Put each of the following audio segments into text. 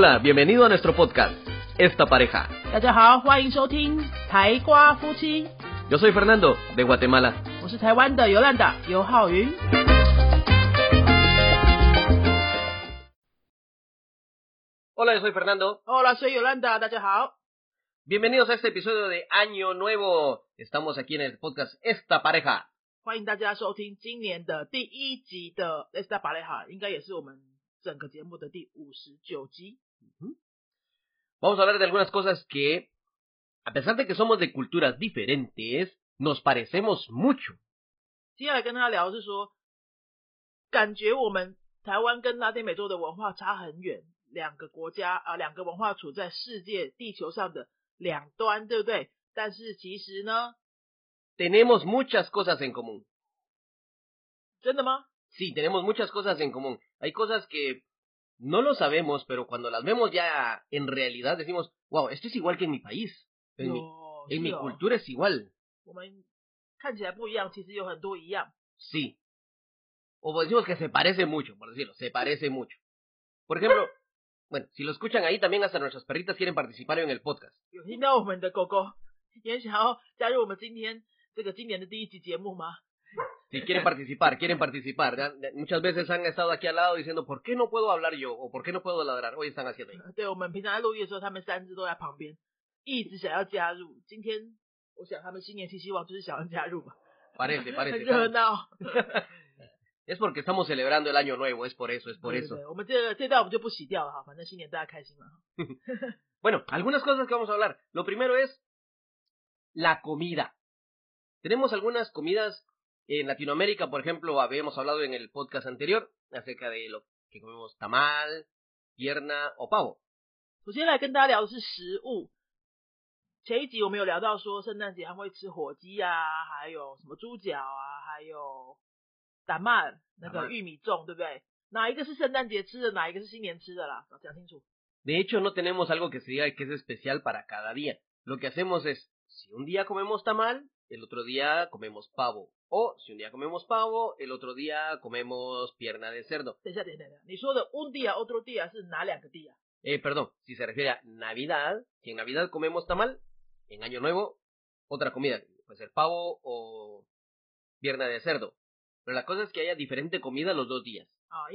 Hola, bienvenido a nuestro podcast, Esta Pareja. 大家好，欢迎收听台瓜夫妻， Yo soy Fernando, de Guatemala. 我是台湾的尤兰达尤浩云。 Hola, yo soy Fernando. Hola，soy Yolanda，大家好。 Bienvenidos a este episodio de Año Nuevo. Estamos aquí en el podcast Esta Pareja. 欢迎大家收听今年的第一集的《Esta Pareja》，应该也是我们整个节目的第五十九集。 Vamos a hablar de algunas cosas que, a pesar de que somos de culturas diferentes, nos parecemos mucho. 接下来跟大家聊的是说，感觉我们台湾跟拉丁美洲的文化差很远，两个国家啊、呃两个文化处在世界地球上的两端，对不对？但是其实呢， Tenemos muchas cosas en común. 真的吗？ Sí, tenemos muchas cosas en común. Hay cosas que no lo sabemos, pero cuando las vemos ya en realidad decimos, wow, esto es igual que en mi país. En, mi, en mi cultura es igual. Sí. O decimos que se parece mucho, por decirlo, se parece mucho. Por ejemplo, bueno, si lo escuchan ahí, también hasta nuestras perritas quieren participar en el podcast. 有听到我们的狗狗也想要加入我们今天这个今年的第一集节目吗？ Si quieren participar, quieren participar. Ya- ya Muchas veces han estado aquí al lado diciendo, ¿por qué no puedo hablar yo? O ¿por qué no puedo ladrar? Hoy están haciendo ahí. 对，我们平常在录音的时候，他们三只都在旁边，一直想要加入。今天我想他们新年新希望就是想要加入吧， Parece, 很 parece. 热闹。 Es porque estamos celebrando el año nuevo, es por eso, es por 对 eso. 对对我们这个这段我们就不洗掉了哈，反正新年大家开心嘛。 Bueno, algunas cosas que vamos a hablar. Lo primero es la comida. Tenemos algunas comidas en Latinoamérica, por ejemplo, habíamos hablado en el podcast anterior acerca de lo que comemos tamal, pierna o pavo. 首先来跟大家聊的是食物。前一集我们有聊到说，圣诞节他们会吃火鸡啊，还有什么猪脚啊，还有打曼那打曼个玉米粽，对不对？哪一个是圣诞节吃的，哪一个是新年吃的啦？讲清楚。 De hecho, no tenemos algo que se diga que es especial para cada día. Lo que hacemos es, si un día comemos tamal, el otro día comemos pavo. O si un día comemos pavo, el otro día comemos pierna de cerdo. Eh, perdón, si se refiere a Navidad, si en Navidad comemos tamal, en Año Nuevo, otra comida, puede ser pavo o pierna de cerdo. Pero la cosa es que haya diferente comida los dos días. Ah,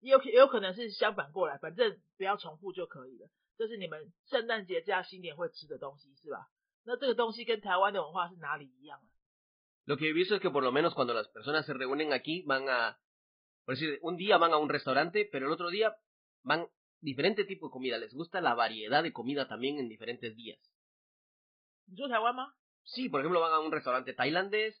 也有也有可能是相反过来，反正不要重复就可以了。这是你们圣诞节加新年会吃的东西是吧？那这个东西跟台湾的文化是哪里一样啊？ Lo que he visto es que por lo menos cuando las personas se reúnen aquí van a, por decir, un día van a un restaurante, pero el otro día van diferente tipo de comida. Les gusta la variedad de comida también en diferentes días. 你说台湾吗？ Sí, por ejemplo, van a un restaurante tailandés,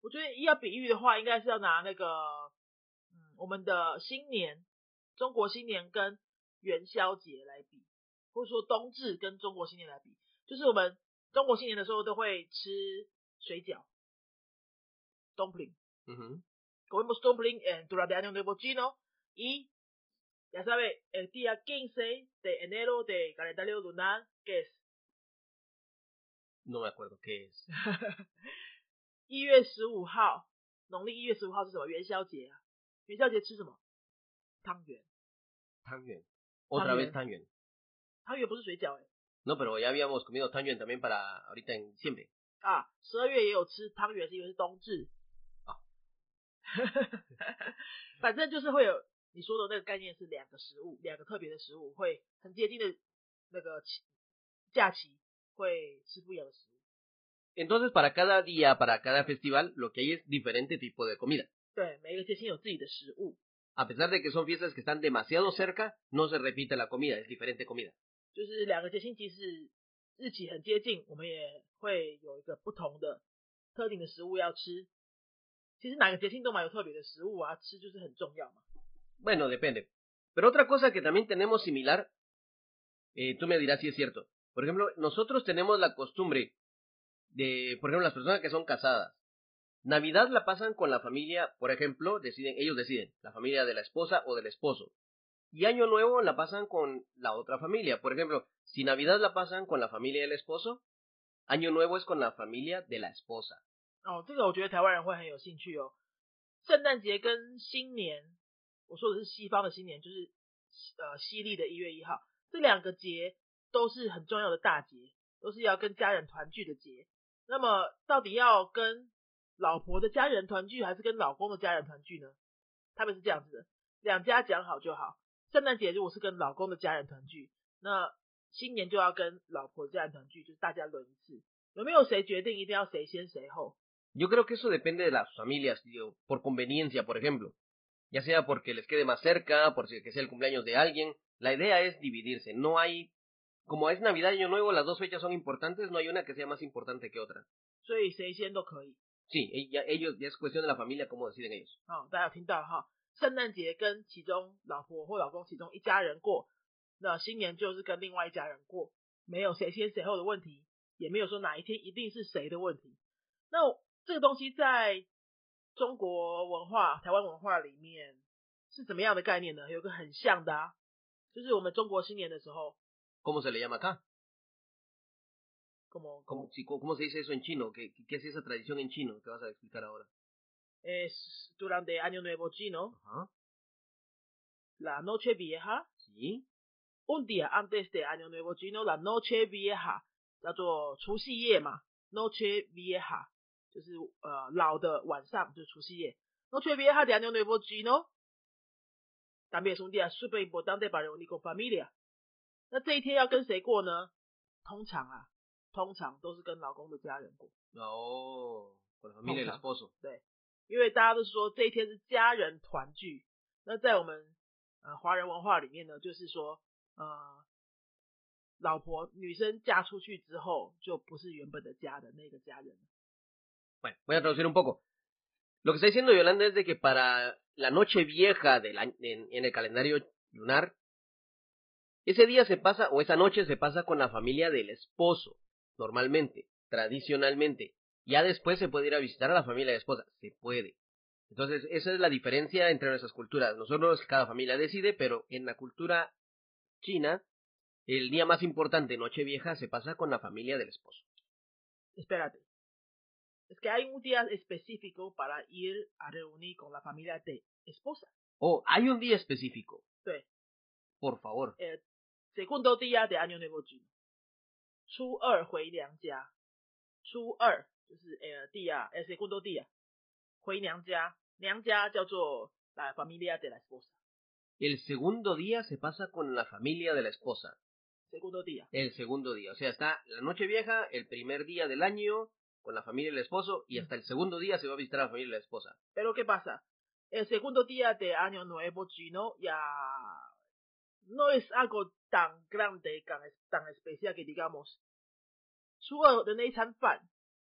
我觉得要比喻的话，应该是要拿那个，嗯，我们的新年，中国新年跟元宵节来比，或者说冬至跟中国新年来比，就是我们中国新年的时候都会吃水饺，dumpling。嗯哼 Comemos dumpling en durante el año nuevo chino y ya sabe el día 15 de enero de calendario lunar que es No me acuerdo qué es. 一月十五号，农历一月十五号是什么？元宵节啊！元宵节吃什么？汤圆。Tangyuan. Otra vez Tangyuan. 汤圆不是水饺哎、No, pero ya habíamos comido también para ahorita en diciembre. 啊，十二月也有吃汤圆，是因为是冬至啊。反正就是会有你说的那个概念是两个食物，两个特别的食物会很接近的那个期假期会吃不一样的食物。Entonces, para cada día, para cada festival, lo que hay es diferente tipo de comida. Uh. A pesar de que son fiestas que están demasiado cerca, no se repite la comida, es diferente comida. Bueno, depende. Pero otra cosa que también tenemos similar, eh, tú me dirás si es cierto. Por ejemplo, nosotros tenemos la costumbre de, por ejemplo, las personas que son casadas, Navidad la pasan con la familia, por ejemplo, deciden, ellos deciden, la familia de la esposa o del esposo. Y Año Nuevo la pasan con la otra familia. Por ejemplo, si Navidad la pasan con la familia del esposo, Año Nuevo es con la familia de la esposa. 哦，这个我觉得台湾人会很有兴趣哦。圣诞节跟新年，我说的是西方的新年，就是呃西历的一月一号，这两个节都是很重要的大节，都是要跟家人团聚的节。 那么到底要跟老婆的家人团聚，还是跟老公的家人团聚呢？他们是这样子的，两家讲好就好。圣诞节如果是跟老公的家人团聚，那新年就要跟老婆家人团聚，就是大家轮一次。有没有谁决定一定要谁先谁后？Yo creo que eso depende de las familias, por conveniencia, por ejemplo. Ya sea porque les quede más cerca, por que sea el cumpleaños de alguien. La idea es dividirse. No hay, como es Navidad y Año Nuevo, las dos fechas son importantes, no hay una que sea más importante que otra. Sí, ellos, ya es cuestión de la familia cómo deciden ellos. 好，大家有听到哈？圣诞节跟其中老婆或老公其中一家人过，那新年就是跟另外一家人过，没有谁先谁后的问题，也没有说哪一天一定是谁的问题。那这个东西在中国文化、台湾文化里面是怎么样的概念呢？有个很像的啊，就是我们中国新年的时候。¿Cómo se le llama acá? ¿Cómo, cómo, cómo se dice eso en chino? ¿Qué, ¿Qué es esa tradición en chino que vas a explicar ahora? Es durante Año Nuevo chino. Ajá. La Noche Vieja. Sí. Un día antes de Año Nuevo chino, la Noche Vieja 叫做除夕夜嘛，Noche Vieja。就是呃老的晚上，就是除夕夜。Noche vieja de año nuevo chino también es un día súper importante para reunir con familia。 那这一天要跟谁过呢？通常啊，通常都是跟老公的家人过。哦因为大家都说这一天是家人团聚。那在我们呃华人文化里面呢，就是说呃老婆女生嫁出去之后，就不是原本的家的那个家人。Bueno, voy a traducir un poco. Lo que está diciendo Yolanda es de que para la noche vieja del en, en el calendario lunar, ese día se pasa, o esa noche se pasa con la familia del esposo, normalmente, tradicionalmente. Ya después se puede ir a visitar a la familia de la esposa, se puede. Entonces, esa es la diferencia entre nuestras culturas. Nosotros, cada familia decide, pero en la cultura china, el día más importante, Nochevieja, se pasa con la familia del esposo. Espérate, es que hay un día específico para ir a reunir con la familia de esposa. Oh, hay un día específico. Sí. Por favor. El segundo día de Año Nuevo Chino. 初二回娘家，初二就是呃 día el segundo día 回娘家，娘家叫做 la familia de la esposa。El segundo día se pasa con la familia de la esposa. Segundo día. El segundo día, o sea, está la noche vieja, el primer día del año, con la familia del esposo y hasta el segundo día se va a visitar a la familia de la esposa. Pero ¿qué pasa? El segundo día de Año Nuevo chino ya no es algo tan grande, tan, tan especial que digamos. 初二的那一餐饭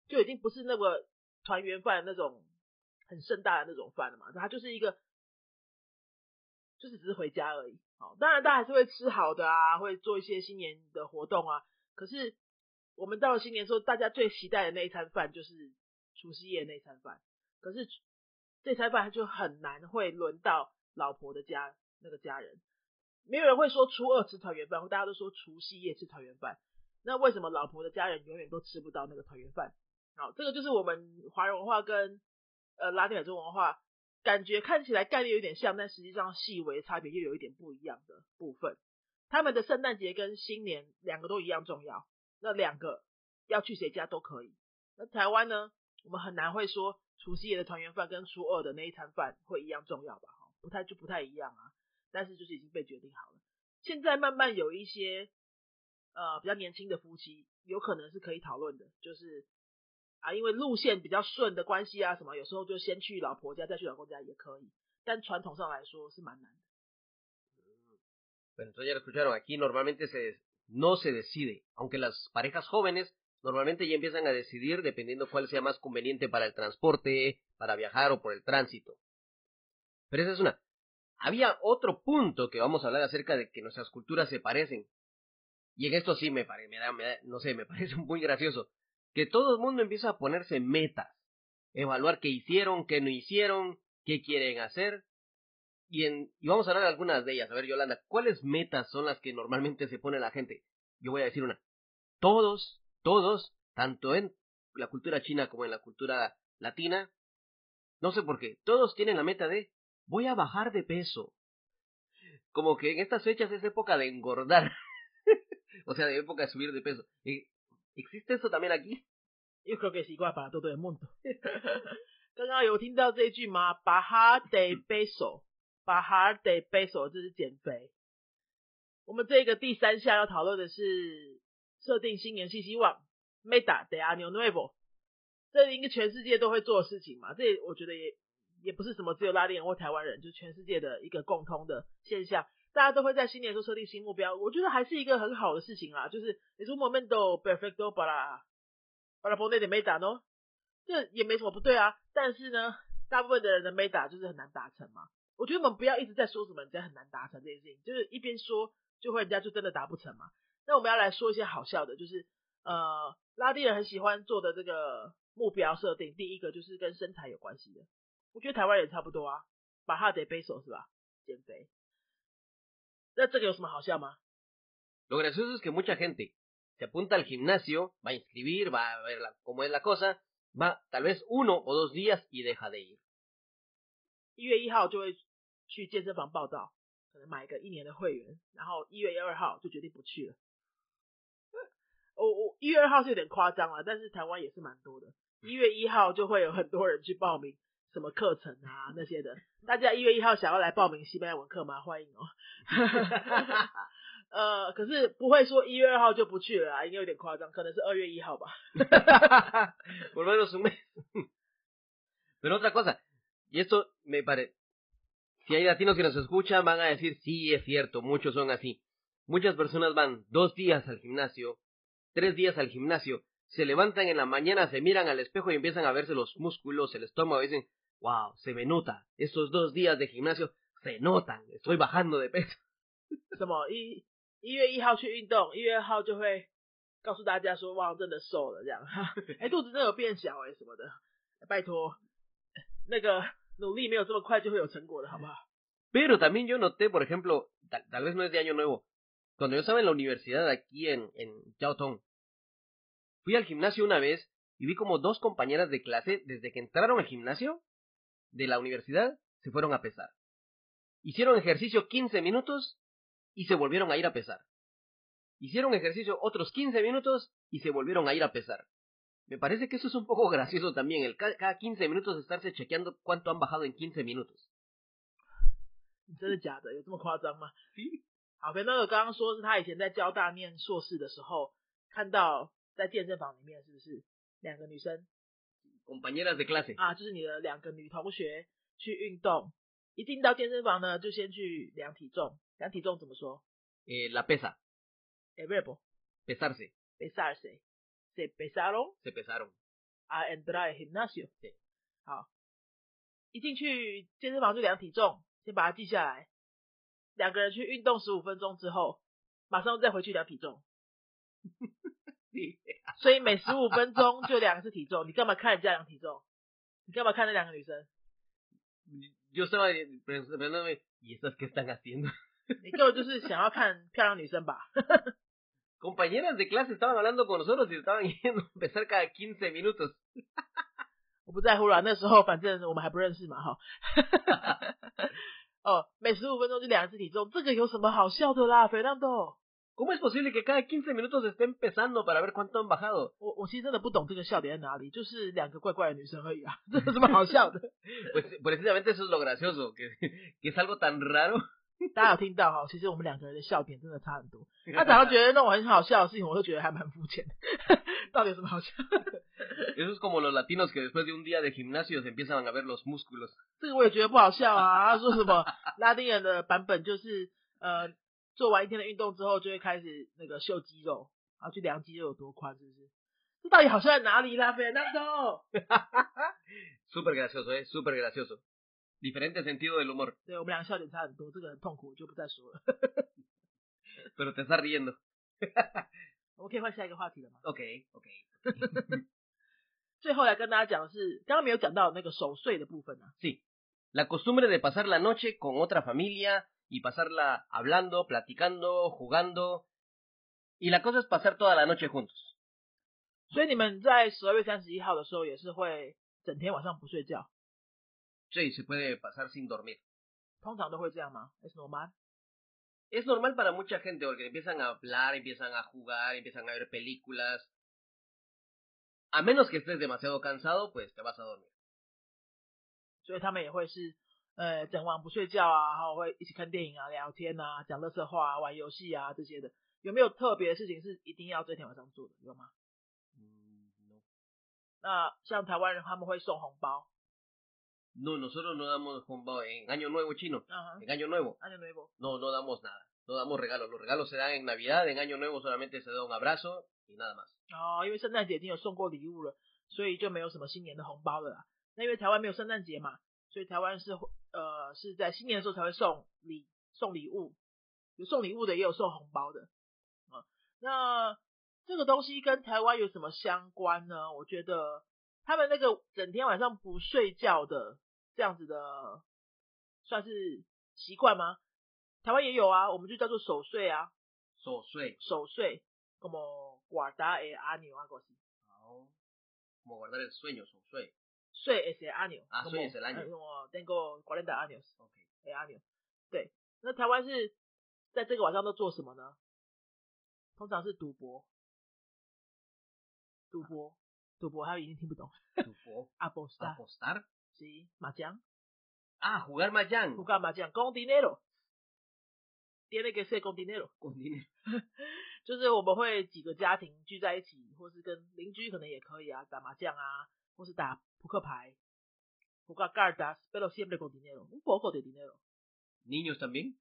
就已经不是那个团圆饭那种很盛大的那种饭了嘛，它就是一个，就是只是回家而已。好，当然大家还是会吃好的啊，会做一些新年的活动啊，可是我们到了新年时候，大家最期待的那一餐饭就是除夕夜那一餐饭。可是这餐饭就很难会轮到老婆的家那个家人，没有人会说初二吃团圆饭，大家都说除夕夜吃团圆饭。那为什么老婆的家人永远都吃不到那个团圆饭？好，这个就是我们华人文化跟呃拉丁美洲文化感觉看起来概念有点像，但实际上细微差别又有一点不一样的部分。他们的圣诞节跟新年两个都一样重要。那两个要去谁家都可以。那台湾呢？我们很难会说除夕夜的团圆饭跟初二的那一餐饭会一样重要吧？哈，不太就不太一样啊。但是就是已经被决定好了。现在慢慢有一些呃比较年轻的夫妻，有可能是可以讨论的，就是啊，因为路线比较顺的关系啊，什么有时候就先去老婆家再去老公家也可以。但传统上来说是蛮难的。Bueno, todos ya lo escucharon. Aquí normalmente se no se decide, aunque las parejas jóvenes Normalmente ya empiezan a decidir dependiendo cuál sea más conveniente para el transporte, para viajar o por el tránsito. Pero esa es una. Había otro punto que vamos a hablar acerca de que nuestras culturas se parecen. Y en esto sí me parece, me da, me da, no sé, me parece muy gracioso. Que todo el mundo empieza a ponerse metas. Evaluar qué hicieron, qué no hicieron, qué quieren hacer. Y, en, y vamos a hablar de algunas de ellas. A ver, Yolanda, ¿cuáles metas son las que normalmente se pone la gente? Yo voy a decir una. Todos todos, tanto en la cultura china como en la cultura latina, no sé por qué, todos tienen la meta de voy a bajar de peso. Como que en estas fechas es época de engordar. o sea, de época de subir de peso. ¿Existe eso también aquí? Yo creo que es igual para todo el mundo. 刚刚有听到这句吗？bajar de peso，bajar de peso，这是减肥。我们这个第三项要讨论的是设定新年新希望，Meta de Año Nuevo，这应该全世界都会做的事情嘛？这我觉得也也不是什么只有拉丁人或台湾人，就全世界的一个共通的现象，大家都会在新年时候设定新目标。我觉得还是一个很好的事情啦，就是你说 Momento perfecto para para poner de meta 呢，这也没什么不对啊。但是呢，大部分的人的 Meta 就是很难达成嘛。我觉得我们不要一直在说什么人家很难达成这件事情，就是一边说就会人家就真的达不成嘛。那我们要来说一些好笑的，就是呃，拉丁人很喜欢做的这个目标设定，第一个就是跟身材有关系的。我觉得台湾也差不多啊，把他得背手是吧？减肥。那这个有什么好笑吗？Lo gracioso es que mucha gente se apunta al gimnasio, va a inscribir, va a ver cómo es la cosa, va tal vez uno o dos días y deja de ir。一月一号就会去健身房报道，可能买个一年的会员，然后一月二号就决定不去了。我我一月二号是有点夸张了，但是台湾也是蛮多的。一月一号就会有很多人去报名 什么课程啊那些的。大家一月一号想要来报名西班牙文课吗？欢迎哦。呃，可是不会说一月二号就不去了啊，应该有点夸张，可能是二月一号吧。Por lo menos un mes. Pero otra cosa, y esto me parece, si hay latinos que nos escuchan van a decir sí es cierto, muchos son así. Muchas personas van dos días al gimnasio tres días al gimnasio, se levantan en la mañana, se miran al espejo y empiezan a verse los músculos, el estómago, y dicen, wow, se me nota, estos dos días de gimnasio se notan, estoy bajando de peso. 什么一一月一号去运动，一月二号就会告诉大家说，哇，真的瘦了这样，哎，肚子真的有变小哎什么的，拜托，那个努力没有这么快就会有成果的，好不好？Pero también yo noté, por ejemplo, tal, tal vez no es de año nuevo, cuando yo estaba en la universidad aquí en, en Yaotong, fui al gimnasio una vez y vi como dos compañeras de clase, desde que entraron al gimnasio de la universidad, se fueron a pesar. Hicieron ejercicio 15 minutos y se volvieron a ir a pesar. Hicieron ejercicio otros 15 minutos y se volvieron a ir a pesar. Me parece que eso es un poco gracioso también, el cada 15 minutos estarse chequeando cuánto han bajado en 15 minutos. 好，那个刚刚说是他以前在交大念硕士的时候，看到在健身房里面是不是两个女生 ，compañeras de clase 啊，就是你的两个女同学去运动，一进到健身房呢，就先去量体重，量体重怎么说？诶，la pesa，诶，verbo，pesarse，pesarse，se pesaron，se pesaron，a entrar al gimnasio，对，好，一进去健身房就量体重，先把它记下来。两个人去运动十五分钟之后，马上再回去量体重。所以每十五分钟就两次体重，你干嘛看这两个体重？你干嘛看那两个女生？你就，是？想要看漂亮女生吧。我不在乎啦，那时候反正我们还不认识嘛，哦，每十五分钟就两次体重，这个有什么好笑的啦，¿Cómo es posible que cada 15 minutos estén pesando para ver cuánto han bajado? 我我其实真的不懂这个笑点在哪里，就是两个怪怪的女生而已啊，这有什么好笑的？Pues precisamente eso es lo gracioso, que que es algo tan raro. 大家有听到哈？其实我们两个人的笑点真的差很多。他早上觉得那种很好笑的事情，我都觉得还蛮肤浅的。到底有什么好笑？Eso es como los latinos que después de un día de gimnasio se empiezan a ver los músculos。这个我也觉得不好笑啊！他说什么拉丁人的版本就是呃， 做完一天的运动之后就会开始那个秀肌肉，然后去量肌肉有多宽，是不是？这到底好笑在哪里啦，Fernando？Súper gracioso, ¿eh? Súper gracioso. Diferente sentido del humor. 对我们两个笑点差很多，这个很痛苦，我就不再说了。Pero te estás riendo. 我们可以换下一个话题了吗？Ok, ok. 最后来跟大家讲的是，刚刚没有讲到那个守岁的部分啊。Sí. La costumbre de pasar la noche con otra familia y pasarla hablando, platicando, jugando. Y la cosa es pasar toda la noche juntos. 所以你们在十二月三十一号的时候也是会整天晚上不睡觉， Sí, se puede pasar sin dormir. 通常都会这样吗？Es normal。 Es normal para mucha gente porque empiezan a hablar, empiezan a jugar, empiezan a ver películas. A menos que estés demasiado cansado, pues te vas a dormir. 所以他们也会是 呃整晚不睡觉啊，然后会一起看电影啊、聊天啊、讲乐色话啊、玩游戏啊这些的。有没有特别的事情是一定要这天晚上做的？有吗？no. 那像台湾人他们会送红包，No, nosotros no damos en Año Nuevo chino.，En Año Nuevo. Año Nuevo.，No, no damos nada. No damos regalos. Los regalos se dan en Navidad. En Año Nuevo solamente se da un abrazo y nada más. 哦，因为圣诞节已经有送过礼物了，所以就没有什么新年的红包了啦。那因为台湾没有圣诞节嘛，所以台湾是呃是在新年的时候才会送礼送礼物，有送礼物的也有送红包的啊、那这个东西跟台湾有什么相关呢？我觉得他们那个整天晚上不睡觉的这样子的，算是习惯吗？台湾也有啊，我们就叫做守岁啊，守岁守岁，como guardar el año algo así。Como guardar el sueño, so, sue. 岁 es el año，Ah, como- soy es el año. eh, como tengo cuarenta años Ok. el año。对，那台湾是在这个晚上都做什么呢？通常是赌博，赌博，赌博，他已经听不懂。Tufo. apostar，Apostar. sí，麻将 Ah, jugar mahjong.，jugar 麻将，con dinero，tiene que ser con dinero，Con dinero. 就是我们会几个家庭聚在一起，或是跟邻居可能也可以啊，打麻将啊，或是打扑克牌，jugar cartas，pero siempre con dinero，un poco de dinero。Niños también.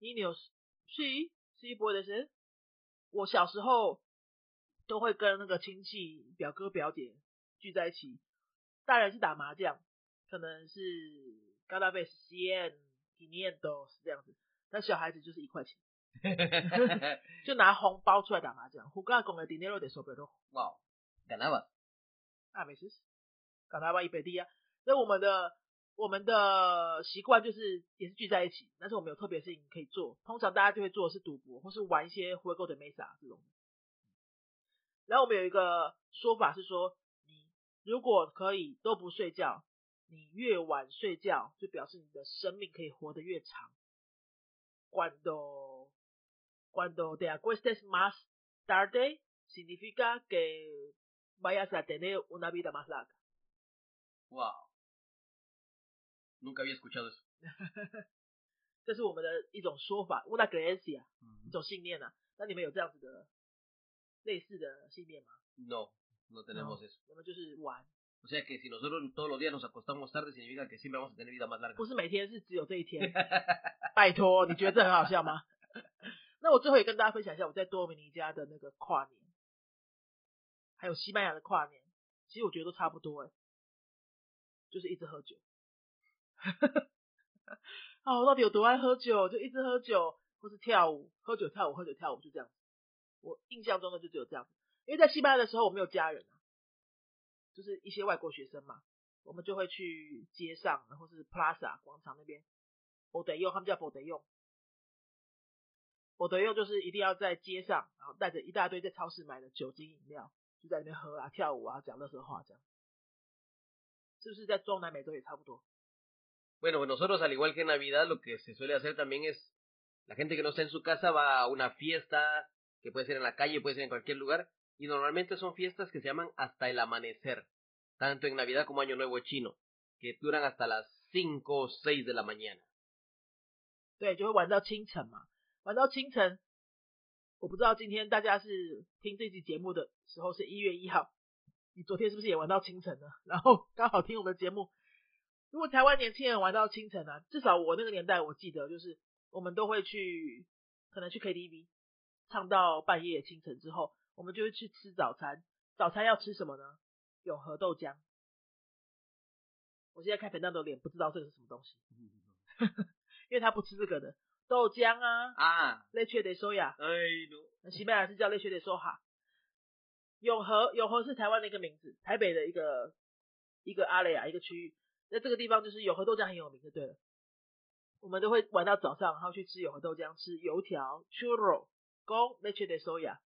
niños，sí sí puede ser。我小时候都会跟那个亲戚表哥表姐聚在一起，大人是打麻将，可能是 cada vez cien quinientos 这样子，那小孩子就是一块钱，就拿红包出来打麻将。jugar con el dinero de sobre wow. Ganabas. A veces ganaba y perdía。那我们的我们的习惯就是也是聚在一起，但是我们有特别事情可以做。通常大家就会做的是赌博，或是玩一些 juego de mesa 这种。然后我们有一个说法是说，你如果可以都不睡觉，你越晚睡觉，就表示你的生命可以活得越长。Cuando cuando te acuestes más tarde, significa que vayas a tener una vida más larga. Wow. Nunca había escuchado eso. 这是我们的一种说法，una creencia，一种信念啊。那你们有这样子的类似的信念吗？No, no tenemos eso. 我们就是玩，O sea que si nosotros todos los días nos acostamos tarde, significa que siempre vamos a tener vida más larga. 不是每天是只有这一天。拜托，你觉得这很好笑吗？那我最后也跟大家分享一下我在多米尼加的那个跨年，还有西班牙的跨年，其实我觉得都差不多哎，就是一直喝酒。啊，我到底有多爱喝酒？就一直喝酒，或是跳舞，喝酒跳舞，喝酒跳舞，就这样。我印象中的就只有这样子，因为在西班牙的时候我没有家人啊，就是一些外国学生嘛，我们就会去街上，或是 Plaza 广场那边，我得用，他们叫我得用，我得用就是一定要在街上，然后带着一大堆在超市买的酒精饮料，就在那边喝啊、跳舞啊、讲乐色话这样，是不是在中南美洲也差不多？ Bueno, pues nosotros al igual que en Navidad lo que se suele hacer también es la gente que no está en su casa va a una fiesta que puede ser en la calle, puede ser en cualquier lugar y normalmente son fiestas que se llaman hasta el amanecer, tanto en Navidad como Año Nuevo chino, que duran hasta las 5 o 6 de la mañana. 对，就会玩到清晨嘛，玩到清晨。 我不知道今天大家是听这期节目的时候是一月一号，你昨天是不是也玩到清晨呢？然后刚好听我们的节目。如果台湾年轻人玩到清晨啊，至少我那个年代我记得就是我们都会去，可能去 KTV 唱到半夜清晨之后，我们就会去吃早餐，早餐要吃什么呢？永和豆浆。我现在看粉蛋的脸，不知道这个是什么东西，因为他不吃这个的豆浆啊。啊，leche de soya，哎呦，那西班牙是叫 leche de soja。永和，永和是台湾的一个名字，台北的一个一个阿雷亚一个区域。那这个地方就是永和豆浆很有名，就对了。我们都会玩到早上，然后去吃永和豆浆，吃油条 churro con leche de soya，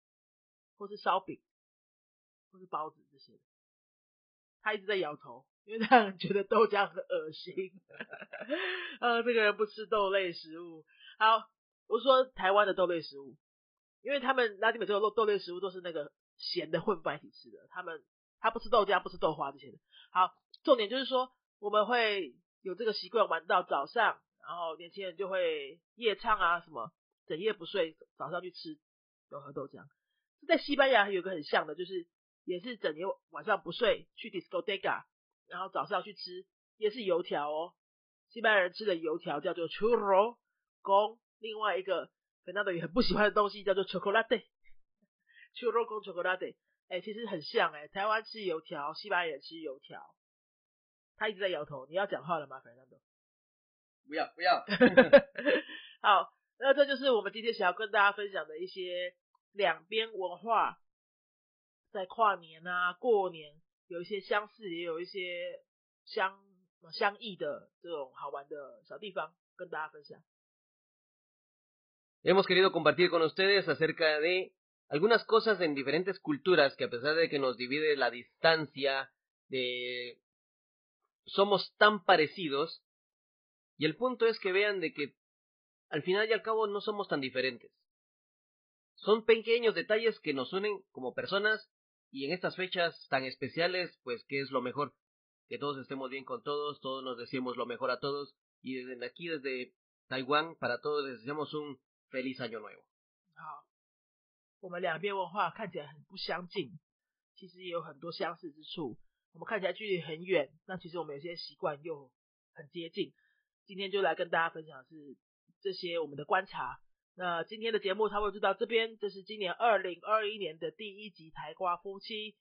或是烧饼，或是包子这些的。他一直在摇头，因为他觉得豆浆很恶心。呃，这个人不吃豆类食物。好，我说台湾的豆类食物，因为他们拉丁美洲的豆豆类食物都是那个咸的混在一起吃的，他们他不吃豆浆，不吃豆花这些的。好，重点就是说我们会有这个习惯玩到早上，然后年轻人就会夜唱啊什么，整夜不睡，早上去吃永和豆浆。在西班牙有个很像的，就是也是整夜晚上不睡去 discoteca，然后早上去吃，也是油条哦。西班牙人吃的油条叫做 churro，跟另外一个粉纳德也很不喜欢的东西叫做 chocolate，churro con chocolate，哎、其实很像哎、台湾吃油条，西班牙人吃油条。他一直在摇头，你要讲话了吗，粉纳德？不要不要，好，那这就是我们今天想要跟大家分享的一些两边文化，在跨年啊、过年有一些相似，也有一些相相异的这种好玩的小地方，跟大家分享。Hemos querido compartir con ustedes acerca de algunas cosas en diferentes culturas que a pesar de que nos divide la distancia, de somos tan parecidos, y el punto es que vean de que al final y al cabo no somos tan diferentes. Son pequeños detalles que nos unen como personas y en estas fechas tan especiales, pues que es lo mejor, que todos estemos bien con todos, todos nos decimos lo mejor a todos y desde aquí desde Taiwán para todos les deseamos un feliz año nuevo. 好，我们两边文化看起来很不相近，其实也有很多相似之处。我们看起来距离很远，那其实我们有些习惯又很接近。今天就来跟大家分享的是这些我们的观察。那今天的节目差不多就到这边，这是今年二零二一年的第一集台瓜夫妻。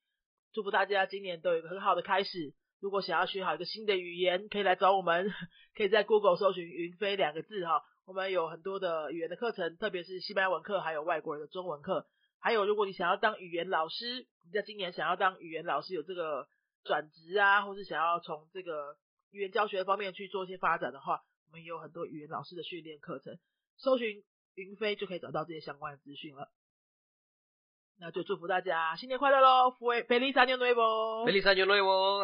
祝福大家今年都有一个很好的开始。如果想要学好一个新的语言，可以来找我们，可以在 Google 搜寻“云飞”两个字哈。我们有很多的语言的课程，特别是西班牙文课，还有外国人的中文课。还有，如果你想要当语言老师，你在今年想要当语言老师，有这个转职啊，或是想要从这个语言教学方面去做一些发展的话，我们也有很多语言老师的训练课程，搜寻云飞就可以找到这些相关的资讯了。那就祝福大家新年快乐喽！Feliz Año Nuevo！Feliz año nuevo,